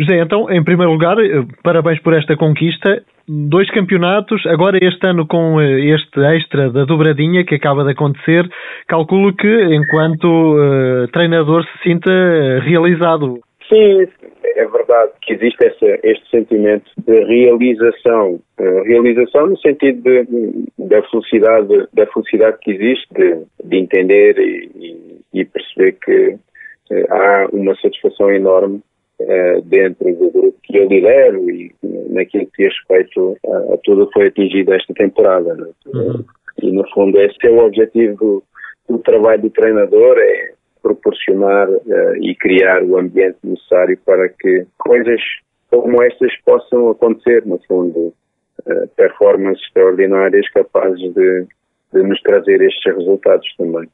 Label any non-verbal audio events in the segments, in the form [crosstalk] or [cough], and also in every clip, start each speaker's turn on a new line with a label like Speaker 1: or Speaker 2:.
Speaker 1: José, então, em primeiro lugar, eh, parabéns por esta conquista. Dois campeonatos, agora este ano com eh, este extra da dobradinha que acaba de acontecer, calculo que enquanto uh, treinador se sinta realizado.
Speaker 2: Sim, é verdade que existe essa, este sentimento de realização, realização no sentido de, da felicidade, da felicidade que existe de, de entender e, e, perceber que há uma satisfação enorme uh, dentro do grupo que eu lidero e naquilo que diz respeito a, a tudo que foi atingido esta temporada. Né? Uhum. E no fundo esse é o objetivo do, do trabalho do treinador, é proporcionar uh, e criar o ambiente necessário para que coisas como estas possam acontecer, no fundo, uh, performances extraordinárias capazes de, de nos trazer estes resultados também.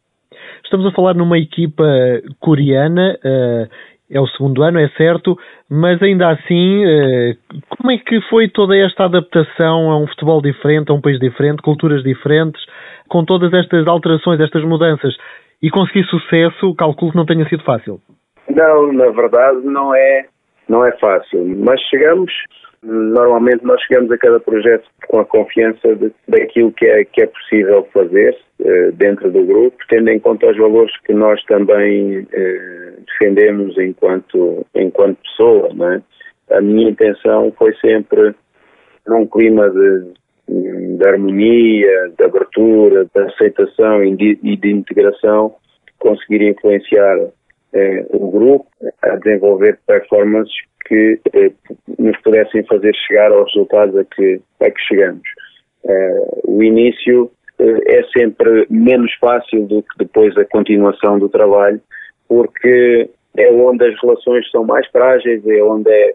Speaker 1: Estamos a falar numa equipa coreana, uh, é o segundo ano, é certo, mas ainda assim, uh, como é que foi toda esta adaptação a um futebol diferente, a um país diferente, culturas diferentes, com todas estas alterações, estas mudanças, e conseguir sucesso, calculo que não tenha sido fácil?
Speaker 2: Não, na verdade não é, não é fácil, mas chegamos Normalmente nós chegamos a cada projeto com a confiança de, daquilo que é, que é possível fazer eh, dentro do grupo, tendo em conta os valores que nós também eh, defendemos enquanto, enquanto pessoa. É? A minha intenção foi sempre, num clima de, de harmonia, de abertura, de aceitação e de, e de integração, conseguir influenciar eh, o grupo a desenvolver performances que eh, nos pudessem fazer chegar aos resultados a que, a que chegamos. Uh, o início uh, é sempre menos fácil do que depois a continuação do trabalho, porque é onde as relações são mais frágeis, é onde, é,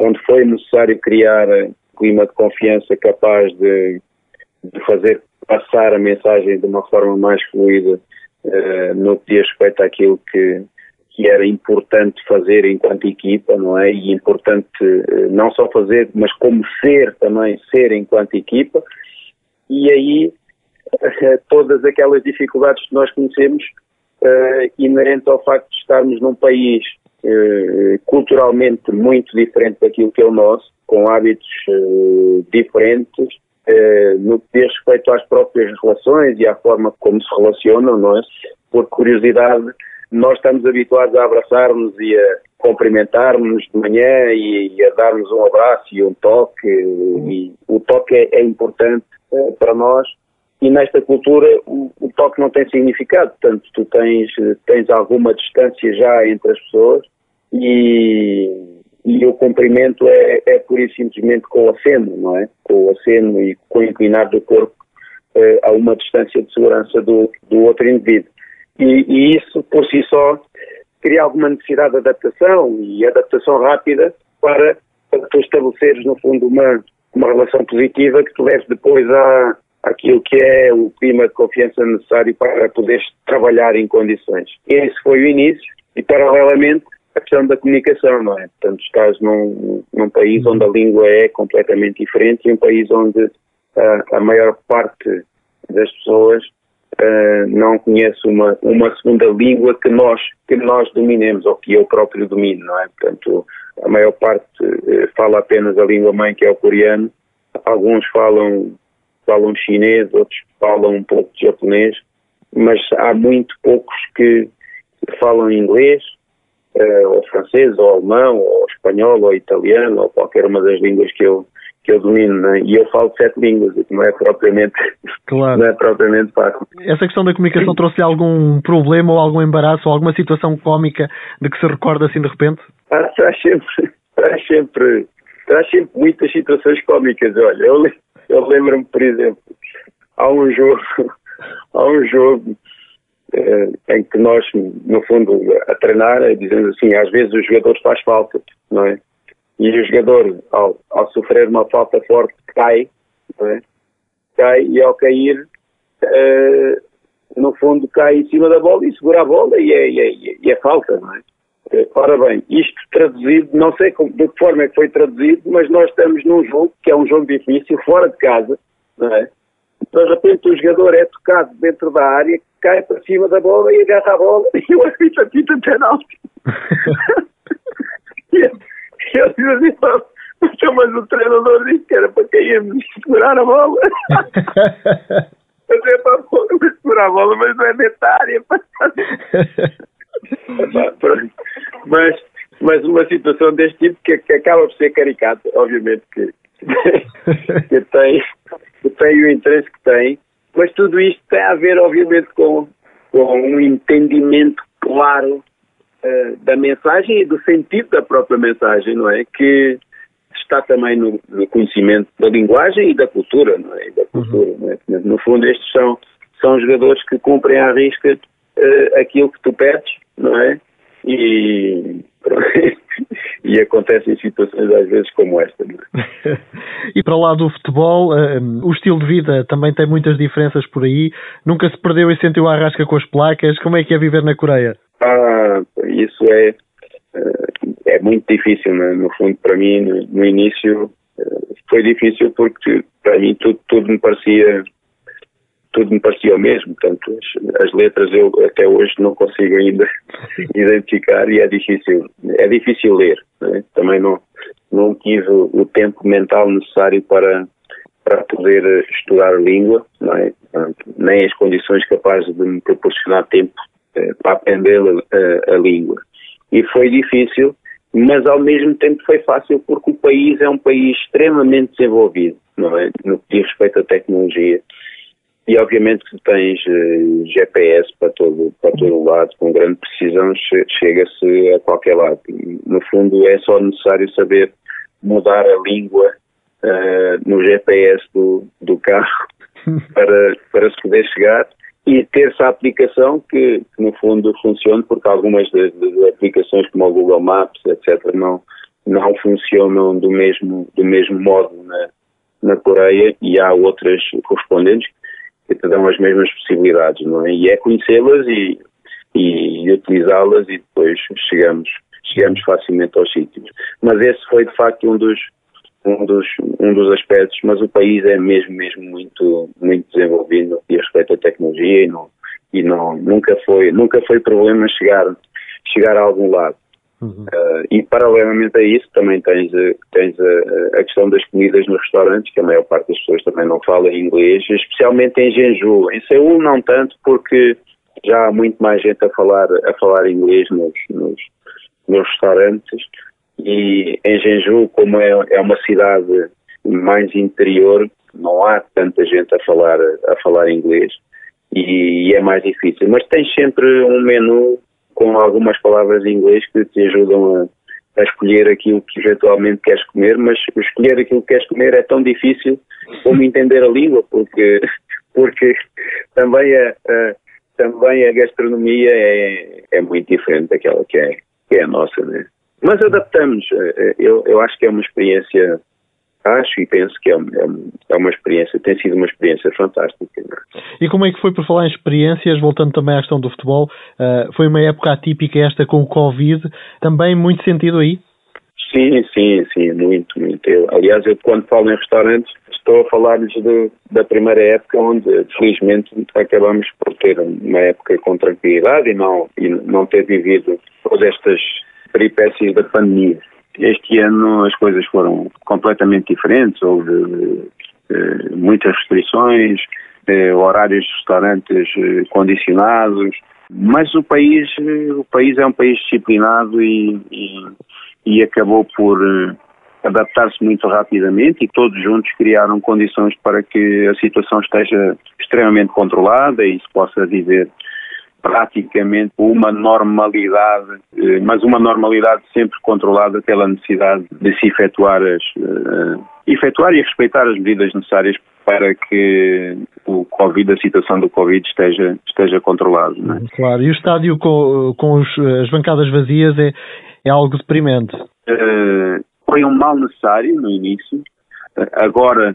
Speaker 2: onde foi necessário criar um clima de confiança capaz de, de fazer passar a mensagem de uma forma mais fluida uh, no que diz respeito àquilo que, que era importante fazer enquanto equipa, não é? E importante eh, não só fazer, mas como ser também, ser enquanto equipa. E aí eh, todas aquelas dificuldades que nós conhecemos, uh, inerentes ao facto de estarmos num país uh, culturalmente muito diferente daquilo que é o nosso, com hábitos uh, diferentes, no que diz respeito às próprias relações e à forma como se relacionam, não é? Por curiosidade, nós estamos habituados a abraçar-nos e a cumprimentar-nos de manhã e, e, a darmos um abraço e um toque. E o toque é, é importante uh, para nós e nesta cultura o, o, toque não tem significado. Portanto, tu tens, tens alguma distância já entre as pessoas e, e o cumprimento é, é pura e simplesmente com o aceno, não é? Com o aceno e com o inclinar do corpo uh, a uma distância de segurança do, do outro indivíduo. E, e, isso, por si só, cria alguma necessidade de adaptação e adaptação rápida para, para tu estabeleceres, no fundo, uma, uma relação positiva que tu leves depois a aquilo que é o clima de confiança necessário para poderes trabalhar em condições. Esse foi o início e, paralelamente, a questão da comunicação, não é? Portanto, estás num, num país onde a língua é completamente diferente e um país onde uh, a maior parte das pessoas uh, não conhece uma, uma segunda língua que nós, que nós dominemos, ou que eu próprio domino, não é? Portanto, a maior parte uh, fala apenas a língua mãe, que é o coreano, alguns falam, falam chinês, outros falam um pouco de japonês, mas há muito poucos que falam inglês, uh, ou francês, ou alemão, ou espanhol, ou italiano, ou qualquer uma das línguas que eu, que eu domino, né? e eu falo sete línguas, o que não é propriamente, claro. não é propriamente fácil.
Speaker 1: Essa questão da comunicação trouxe algum problema ou algum embaraço ou alguma situação cómica de que se recorda assim de repente?
Speaker 2: Ah, traz sempre, [laughs] traz sempre, traz sempre muitas situações cómicas, olha, eu, eu lembro-me, por exemplo, há um jogo, [laughs] há um jogo eh, em que nós, no fundo, a treinar, dizemos assim, às vezes o jogador faz falta, não é? E o jogador, ao, ao sofrer uma falta forte, cai, é? cai e ao cair, uh, no fundo, cai em cima da bola e segura a bola e é, e é, e é falta, não é? Eh, ora bem, isto traduzido, não sei como, de que forma é que foi traduzido, mas nós estamos num jogo, que é um jogo difícil, fora de casa, não é? De repente o jogador é tocado dentro da área, cai para cima da bola e agarra a bola [laughs] e o árbitro apita penalti. [laughs] mas o treinador disse que era para cairmos segurar a bola. mas é para segurar a bola, mas não é netária. [laughs] mas, mas uma situação deste tipo que, que acaba por ser caricata, obviamente que, que, tem, que tem o interesse que tem, mas tudo isto tem a ver, obviamente, com, com um entendimento claro uh, da mensagem e do sentido da própria mensagem, não é? Que está também no, no conhecimento da linguagem e da cultura, não é? da cultura, uhum. não é? No fundo, estes são, são jogadores que cumprem à risca uh, aquilo que tu pedes, não é? E, [laughs] e acontecem situações às vezes como esta. É? [laughs]
Speaker 1: e para lá do futebol, um, o estilo de vida também tem muitas diferenças por aí. Nunca se perdeu e sentiu a rasca com as placas. Como é que é viver na Coreia?
Speaker 2: Ah, isso é, eh, é muito difícil, né? no fundo, para mim, no, no início eh, foi difícil porque para mim tudo, tudo me parecia tudo me parecia o mesmo, portanto as, as, letras eu até hoje não consigo ainda [laughs] identificar e é difícil, é difícil ler, né? também não, não tive o tempo mental necessário para, para poder estudar a língua, é? nem as condições capazes de me proporcionar tempo para aprender a, a, a língua. E foi difícil, mas ao mesmo tempo foi fácil porque o país é um país extremamente desenvolvido, não é? No que diz respeito à tecnologia e obviamente que tens eh, GPS para todo, para todo lado, com grande precisão chega-se a qualquer lado. No fundo é só necessário saber mudar a língua uh, no GPS do, do carro [laughs] para, para se poder chegar e ter essa aplicação que, que, no fundo funcione, porque algumas das, das, aplicações como o Google Maps, etc., não, não funcionam do mesmo, do mesmo modo na, na Coreia e há outras correspondentes que te dão as mesmas possibilidades, não é? E é conhecê-las e, e utilizá-las e depois chegamos, chegamos facilmente aos sítios. Mas esse foi de facto um dos, um dos, um dos aspectos, mas o país é mesmo, mesmo muito, muito desenvolvido no que respeito à tecnologia e, não, e não, nunca, foi, nunca foi problema chegar, chegar a algum lado. Uhum. Uh, e paralelamente a isso também tens, tens a, a, questão das comidas nos restaurantes, que a maior parte das pessoas também não fala inglês, especialmente em Jeju. Em Seul não tanto, porque já há muito mais gente a falar, a falar inglês nos, nos, nos restaurantes. E em Jeju, como é, é uma cidade mais interior, não há tanta gente a falar, a falar inglês e, e é mais difícil. Mas tens sempre um menu com algumas palavras em inglês que te ajudam a, a, escolher aquilo que eventualmente queres comer, mas escolher aquilo que queres comer é tão difícil como entender a língua, porque, [laughs] porque também, a, a também a gastronomia é, é muito diferente daquela que é, que é a nossa, né? Mas adaptamos, eu, eu acho que é uma experiência acho e penso que é, é, é, uma experiência, tem sido uma experiência fantástica.
Speaker 1: E como é que foi por falar em experiências, voltando também à questão do futebol, uh, foi uma época atípica esta com o Covid, também muito sentido aí?
Speaker 2: Sim, sim, sim, muito, muito. Eu, aliás, eu quando falo em restaurantes, estou a falar-lhes da primeira época onde, felizmente, acabamos por ter uma época com tranquilidade e não, e não ter vivido todas estas peripécias da pandemia. Este ano as coisas foram completamente diferentes, houve eh, muitas restrições, eh, horários de restaurantes eh, condicionados, mas o país, o país é um país disciplinado e, e, e acabou por adaptar-se muito rapidamente e todos juntos criaram condições para que a situação esteja extremamente controlada e se possa viver praticamente uma normalidade, eh, mas uma normalidade sempre controlada pela necessidade de se efetuar as uh, efetuar e respeitar as medidas necessárias para que o Covid, a situação do Covid esteja, esteja controlada. É?
Speaker 1: Claro, e o estádio com, com os, as bancadas vazias é, é algo deprimente.
Speaker 2: Uh, foi um mal necessário no início, agora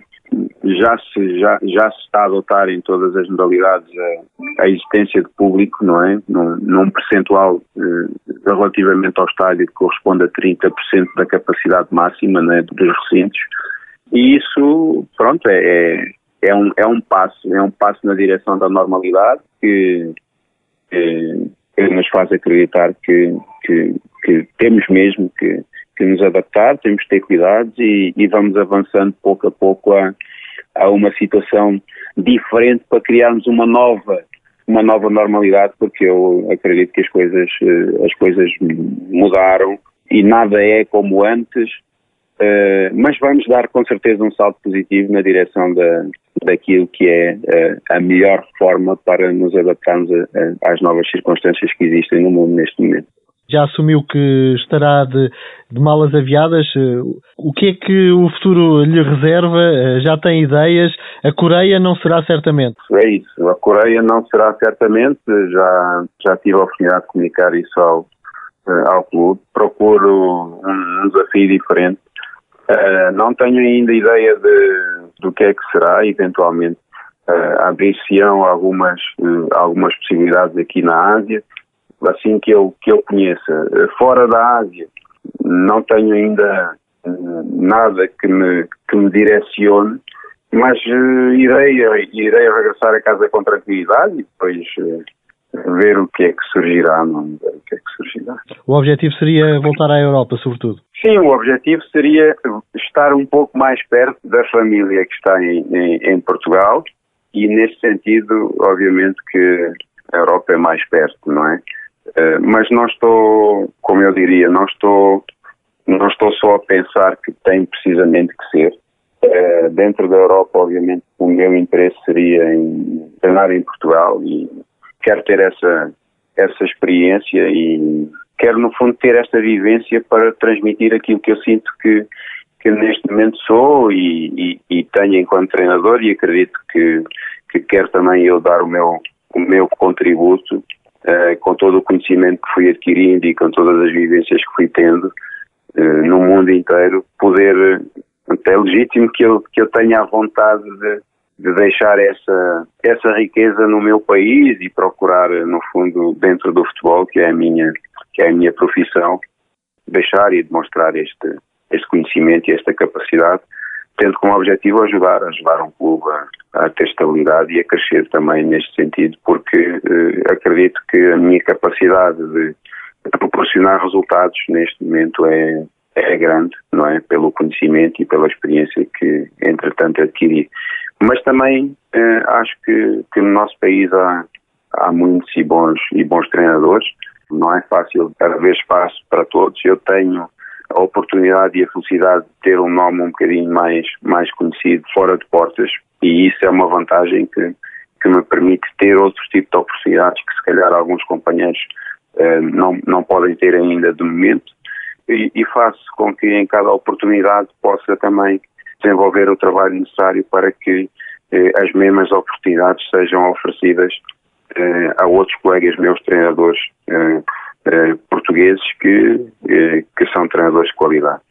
Speaker 2: já se, já, já se está a adotar em todas as modalidades a, a existência de público, não é? Num, num percentual eh, relativamente ao estádio que corresponde a 30% da capacidade máxima é, dos recintos. E isso, pronto, é, é, é, um, é um passo, é um passo na direção da normalidade que, que, que nos faz acreditar que, que, que temos mesmo que, que nos adaptar, temos que ter cuidados e, e vamos avançando pouco a pouco a, a uma situação diferente para criarmos uma nova uma nova normalidade porque eu acredito que as coisas as coisas mudaram e nada é como antes uh, mas vamos dar com certeza um salto positivo na direção da, daquilo que é uh, a melhor forma para nos adaptarmos às novas circunstâncias que existem no mundo neste momento
Speaker 1: já assumiu que estará de, de, malas aviadas. O que é que o futuro lhe reserva? Já tem ideias? A Coreia não será certamente?
Speaker 2: É isso, a Coreia não será certamente. Já, já tive a oportunidade de comunicar isso ao, eh, ao clube. Procuro um, desafio diferente. Uh, não tenho ainda ideia de, do que é que será, eventualmente. Uh, Abrir-se-ão algumas, uh, algumas possibilidades aqui na Ásia assim que eu, que eu conheça. Fora da Ásia, não tenho ainda eh, nada que me, que me direcione, mas uh, irei, irei regressar a casa com tranquilidade e depois uh, ver o que é que surgirá, não ver o que é que surgirá.
Speaker 1: O objetivo seria voltar à Europa, sobretudo?
Speaker 2: Sim, o objetivo seria estar um pouco mais perto da família que está em, em, em Portugal e nesse sentido, obviamente que a Europa é mais perto, não é? Eh, mas não estou, como eu diria, não estou, não estou só a pensar que tem precisamente que ser. Uh, dentro da Europa, obviamente, o meu interesse seria em treinar em Portugal e quero ter essa, essa experiência e quero, no fundo, ter esta vivência para transmitir aquilo que eu sinto que, que neste momento sou e, e, e tenho enquanto treinador e acredito que, que quero também eu dar o meu, o meu contributo uh, com todo o conhecimento que fui adquirindo e com todas as vivências que fui tendo uh, no mundo inteiro, poder, é legítimo que eu, que eu tenha a vontade de, de deixar essa, essa riqueza no meu país e procurar, no fundo, dentro do futebol, que é a minha, que é a minha profissão, deixar e demonstrar este, este conhecimento e esta capacidade tendo como objetivo ajudar, ajudar um clube a, a, ter estabilidade e a crescer também neste sentido, porque eh, acredito que a minha capacidade de, proporcionar resultados neste momento é, é grande, não é? Pelo conhecimento e pela experiência que, entretanto, adquiri. Mas também eh, acho que, que no nosso país há, há muitos e bons, e bons treinadores. Não é fácil haver espaço para todos. Eu tenho a oportunidade e a felicidade de ter um nome um bocadinho mais, mais conhecido fora de portas. E isso é uma vantagem que, que me permite ter outros tipos de oportunidades que se calhar alguns companheiros eh, não, não podem ter ainda de momento. E, e faço com que em cada oportunidade possa também desenvolver o trabalho necessário para que eh, as mesmas oportunidades sejam oferecidas eh, a outros colegas meus treinadores eh, portugueses que, eh, que são treinadores de qualidade.